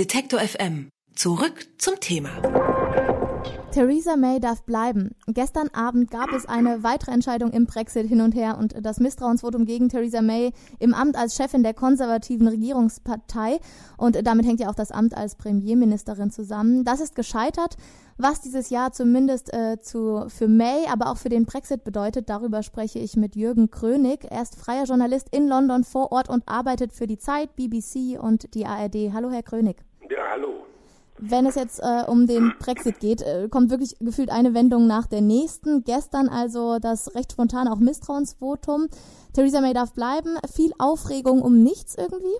Detektor FM. Zurück zum Thema. Theresa May darf bleiben. Gestern Abend gab es eine weitere Entscheidung im Brexit hin und her und das Misstrauensvotum gegen Theresa May im Amt als Chefin der konservativen Regierungspartei. Und damit hängt ja auch das Amt als Premierministerin zusammen. Das ist gescheitert. Was dieses Jahr zumindest äh, zu, für May, aber auch für den Brexit bedeutet, darüber spreche ich mit Jürgen Krönig. Er ist freier Journalist in London vor Ort und arbeitet für die Zeit, BBC und die ARD. Hallo, Herr Krönig. Ja, hallo wenn es jetzt äh, um den Brexit geht, äh, kommt wirklich gefühlt eine Wendung nach der nächsten. Gestern also das recht spontan auch Misstrauensvotum. Theresa May darf bleiben. Viel Aufregung um nichts irgendwie?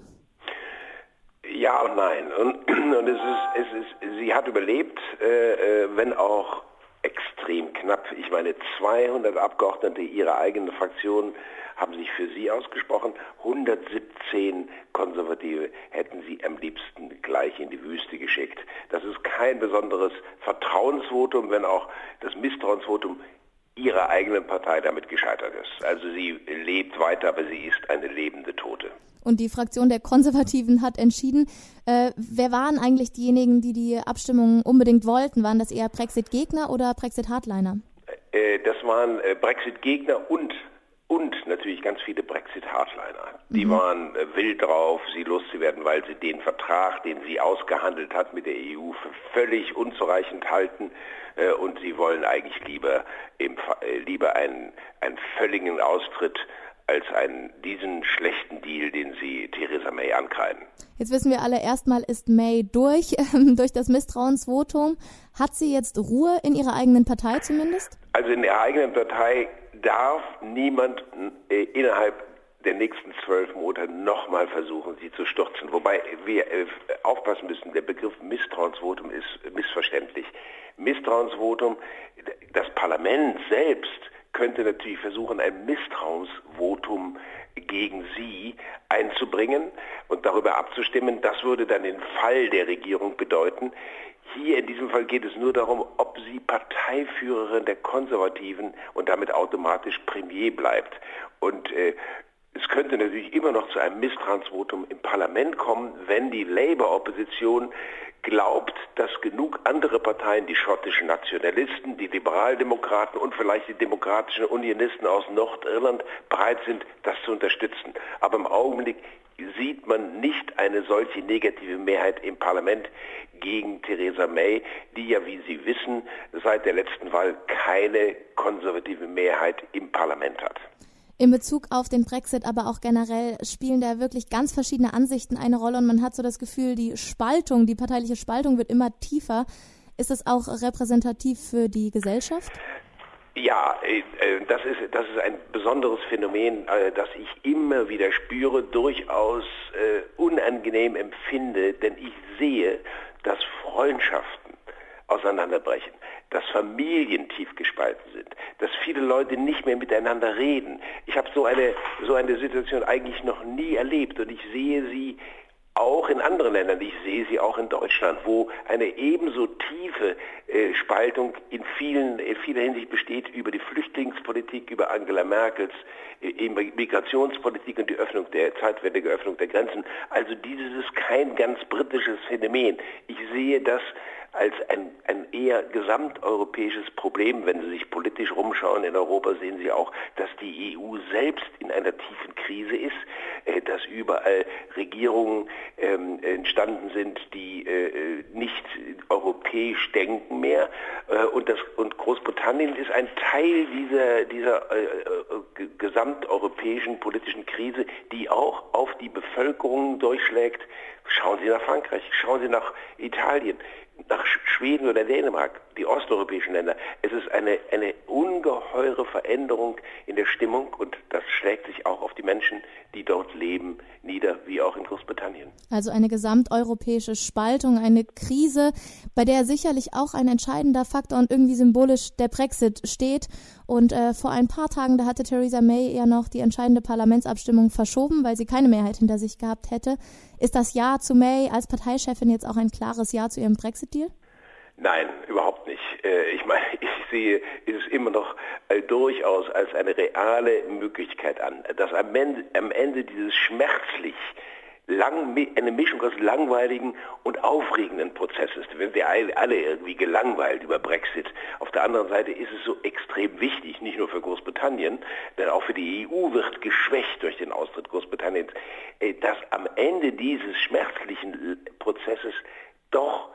Ja und nein. Und, und es, ist, es ist, sie hat überlebt, äh, äh wenn auch extrem knapp. Ich meine, 200 Abgeordnete ihrer eigenen Fraktion haben sich für sie ausgesprochen. 117 Konservative hätten sie am liebsten gleich in die Wüste geschickt. Das ist kein besonderes Vertrauensvotum, wenn auch das Misstrauensvotum ihrer eigenen Partei damit gescheitert ist. Also sie lebt weiter, aber sie ist eine lebende Tote. Und die Fraktion der Konservativen hat entschieden. Äh, wer waren eigentlich diejenigen, die die Abstimmung unbedingt wollten? Waren das eher Brexit-Gegner oder Brexit-Hardliner? Äh, das waren äh, Brexit-Gegner und und natürlich ganz viele Brexit-Hardliner. Die mhm. waren äh, wild drauf, sie loszuwerden, weil sie den Vertrag, den sie ausgehandelt hat mit der EU, für völlig unzureichend halten. Äh, und sie wollen eigentlich lieber, im, äh, lieber einen, einen völligen Austritt als einen, diesen schlechten Deal, den sie Theresa May ankreiden. Jetzt wissen wir alle, erstmal ist May durch, äh, durch das Misstrauensvotum. Hat sie jetzt Ruhe in ihrer eigenen Partei zumindest? Also in ihrer eigenen Partei darf niemand äh, innerhalb der nächsten zwölf Monate nochmal versuchen, sie zu stürzen. Wobei wir äh, aufpassen müssen, der Begriff Misstrauensvotum ist missverständlich. Misstrauensvotum, das Parlament selbst könnte natürlich versuchen, ein Misstrauensvotum gegen sie einzubringen und darüber abzustimmen. Das würde dann den Fall der Regierung bedeuten. Hier in diesem Fall geht es nur darum, ob sie Parteiführerin der Konservativen und damit automatisch Premier bleibt. Und äh, es könnte natürlich immer noch zu einem Misstrauensvotum im Parlament kommen, wenn die Labour-Opposition glaubt, dass genug andere Parteien, die schottischen Nationalisten, die Liberaldemokraten und vielleicht die demokratischen Unionisten aus Nordirland bereit sind, das zu unterstützen. Aber im Augenblick sieht man nicht eine solche negative Mehrheit im Parlament gegen Theresa May, die ja, wie Sie wissen, seit der letzten Wahl keine konservative Mehrheit im Parlament hat. In Bezug auf den Brexit, aber auch generell spielen da wirklich ganz verschiedene Ansichten eine Rolle und man hat so das Gefühl, die Spaltung, die parteiliche Spaltung wird immer tiefer. Ist das auch repräsentativ für die Gesellschaft? Ja, äh, äh, das ist, das ist ein besonderes Phänomen, äh, das ich immer wieder spüre, durchaus unangenehm empfinde, denn ich sehe, dass Freundschaften auseinanderbrechen, dass Familien tief gespalten sind, dass viele Leute nicht mehr miteinander reden. Ich habe so eine, so eine Situation eigentlich noch nie erlebt und ich sehe sie auch in anderen Ländern, ich sehe sie auch in Deutschland, wo eine ebenso tiefe äh, Spaltung in, vielen, in vieler Hinsicht besteht über die Flüchtlingspolitik, über Angela Merkels äh, Migrationspolitik und die Öffnung der zeitweilige Öffnung der Grenzen. Also dieses ist kein ganz britisches Phänomen. Ich sehe das als ein, ein eher gesamteuropäisches Problem. Wenn Sie sich politisch rumschauen in Europa, sehen Sie auch, dass die EU selbst in einer tiefen Krise ist, äh, dass überall Regierungen ähm, entstanden sind, die äh, nicht europäisch denken mehr. Äh, und, das, und Großbritannien ist ein Teil dieser, dieser äh, äh, gesamteuropäischen politischen Krise, die auch auf die Bevölkerung durchschlägt. Schauen Sie nach Frankreich, schauen Sie nach Italien nach Schweden oder Dänemark, die osteuropäischen Länder. Es ist eine, eine ungeheure Veränderung in der Stimmung und das schlägt sich auch auf die Menschen, die dort leben, nieder, wie auch in Großbritannien. Also eine gesamteuropäische Spaltung, eine Krise, bei der sicherlich auch ein entscheidender Faktor und irgendwie symbolisch der Brexit steht. Und äh, vor ein paar Tagen, da hatte Theresa May ja noch die entscheidende Parlamentsabstimmung verschoben, weil sie keine Mehrheit hinter sich gehabt hätte. Ist das Ja zu May als Parteichefin jetzt auch ein klares Ja zu ihrem Brexit-Deal? Nein, überhaupt nicht. Äh, ich meine, ich sehe es immer noch äh, durchaus als eine reale Möglichkeit an, dass am Ende, am Ende dieses schmerzlich lang, eine Mischung aus langweiligen und aufregenden Prozess ist. Wir sind alle irgendwie gelangweilt über Brexit. Auf der anderen Seite ist es so extrem wichtig, nicht nur für Großbritannien, denn auch für die EU wird geschwächt durch den Austritt Großbritanniens, äh, dass am Ende dieses schmerzlichen Prozesses doch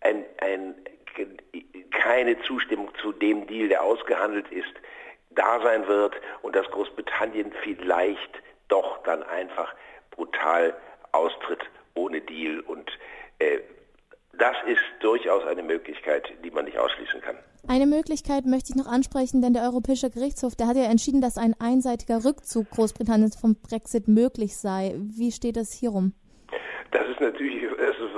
ein, ein, keine Zustimmung zu dem Deal, der ausgehandelt ist, da sein wird und dass Großbritannien vielleicht doch dann einfach brutal austritt ohne Deal. Und äh, das ist durchaus eine Möglichkeit, die man nicht ausschließen kann. Eine Möglichkeit möchte ich noch ansprechen, denn der Europäische Gerichtshof, der hat ja entschieden, dass ein einseitiger Rückzug Großbritanniens vom Brexit möglich sei. Wie steht es hierum? Das ist natürlich,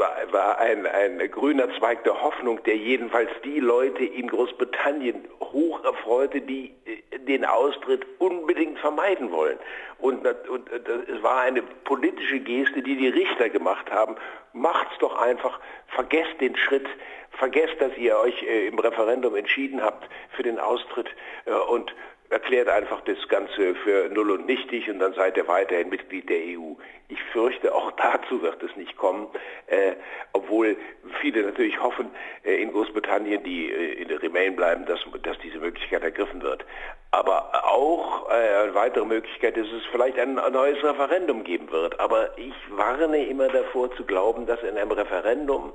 war, war ein, ein grüner Zweig der Hoffnung, der jedenfalls die Leute in Großbritannien hoch erfreute, die äh, den Austritt unbedingt vermeiden wollen. Und, und es war eine politische Geste, die die Richter gemacht haben. Macht's doch einfach, vergesst den Schritt, vergesst, dass ihr euch äh, im Referendum entschieden habt für den Austritt äh, und erklärt einfach das Ganze für null und nichtig und dann seid ihr weiterhin Mitglied der EU. Ich fürchte, auch dazu wird es nicht kommen, äh, obwohl viele natürlich hoffen, äh, in Großbritannien, die äh, in der Remain bleiben, dass, dass diese Möglichkeit ergriffen wird. Aber auch äh, eine weitere Möglichkeit ist es vielleicht ein neues Referendum geben wird. Aber ich warne immer davor zu glauben, dass in einem Referendum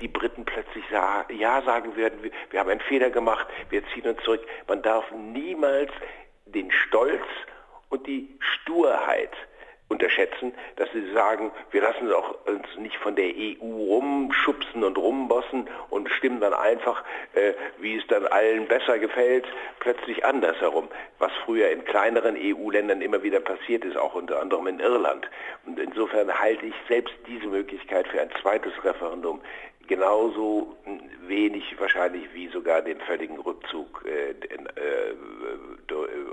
die Briten plötzlich Ja sagen werden, wir haben einen Fehler gemacht, wir ziehen uns zurück. Man darf niemals den Stolz und die Sturheit unterschätzen, dass sie sagen, wir lassen auch uns nicht von der EU rumschubsen und rumbossen und stimmen dann einfach, äh, wie es dann allen besser gefällt, plötzlich andersherum, was früher in kleineren EU-Ländern immer wieder passiert ist, auch unter anderem in Irland. Und insofern halte ich selbst diese Möglichkeit für ein zweites Referendum genauso wenig wahrscheinlich wie sogar den völligen Rückzug äh, äh,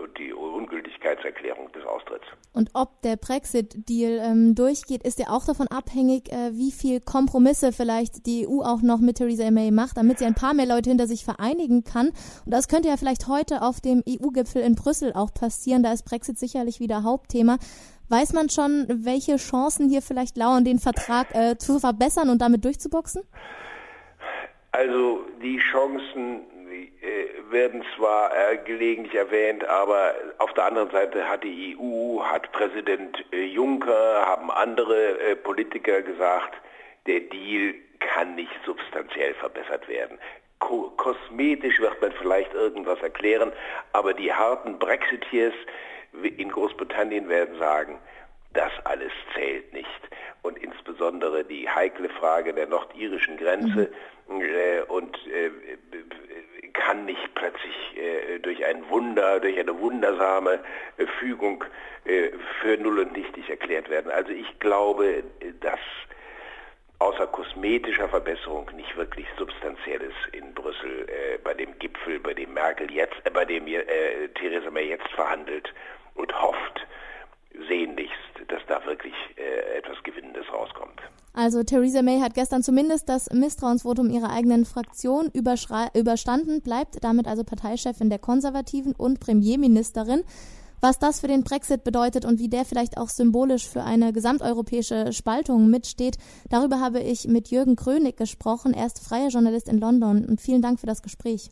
und die Ungültigkeitserklärung des Austritts. Und ob der Brexit-Deal ähm, durchgeht, ist ja auch davon abhängig, äh, wie viel Kompromisse vielleicht die EU auch noch mit Theresa May macht, damit sie ein paar mehr Leute hinter sich vereinigen kann. Und das könnte ja vielleicht heute auf dem EU-Gipfel in Brüssel auch passieren. Da ist Brexit sicherlich wieder Hauptthema. Weiß man schon, welche Chancen hier vielleicht lauern, den Vertrag äh, zu verbessern und damit durchzuboxen? Also die Chancen äh, werden zwar äh, gelegentlich erwähnt, aber auf der anderen Seite hat die EU, hat Präsident äh, Juncker, haben andere äh, Politiker gesagt, der Deal kann nicht substanziell verbessert werden. Ko kosmetisch wird man vielleicht irgendwas erklären, aber die harten Brexiteers in Großbritannien werden sagen, das alles zählt nicht. Und insbesondere die heikle Frage der nordirischen Grenze mhm. äh, und äh, kann nicht plötzlich äh, durch ein Wunder, durch eine wundersame äh, Fügung äh, für null und nichtig erklärt werden. Also ich glaube, dass außer kosmetischer Verbesserung nicht wirklich substanzielles in Brüssel äh, bei dem Gipfel, bei dem Merkel jetzt, äh, bei dem äh, Theresa May jetzt verhandelt und hofft sehnlichst, dass da wirklich äh, etwas Gewinnendes rauskommt. Also Theresa May hat gestern zumindest das Misstrauensvotum ihrer eigenen Fraktion überstanden, bleibt damit also Parteichefin der Konservativen und Premierministerin. Was das für den Brexit bedeutet und wie der vielleicht auch symbolisch für eine gesamteuropäische Spaltung mitsteht, darüber habe ich mit Jürgen Krönig gesprochen. Er ist freier Journalist in London und vielen Dank für das Gespräch.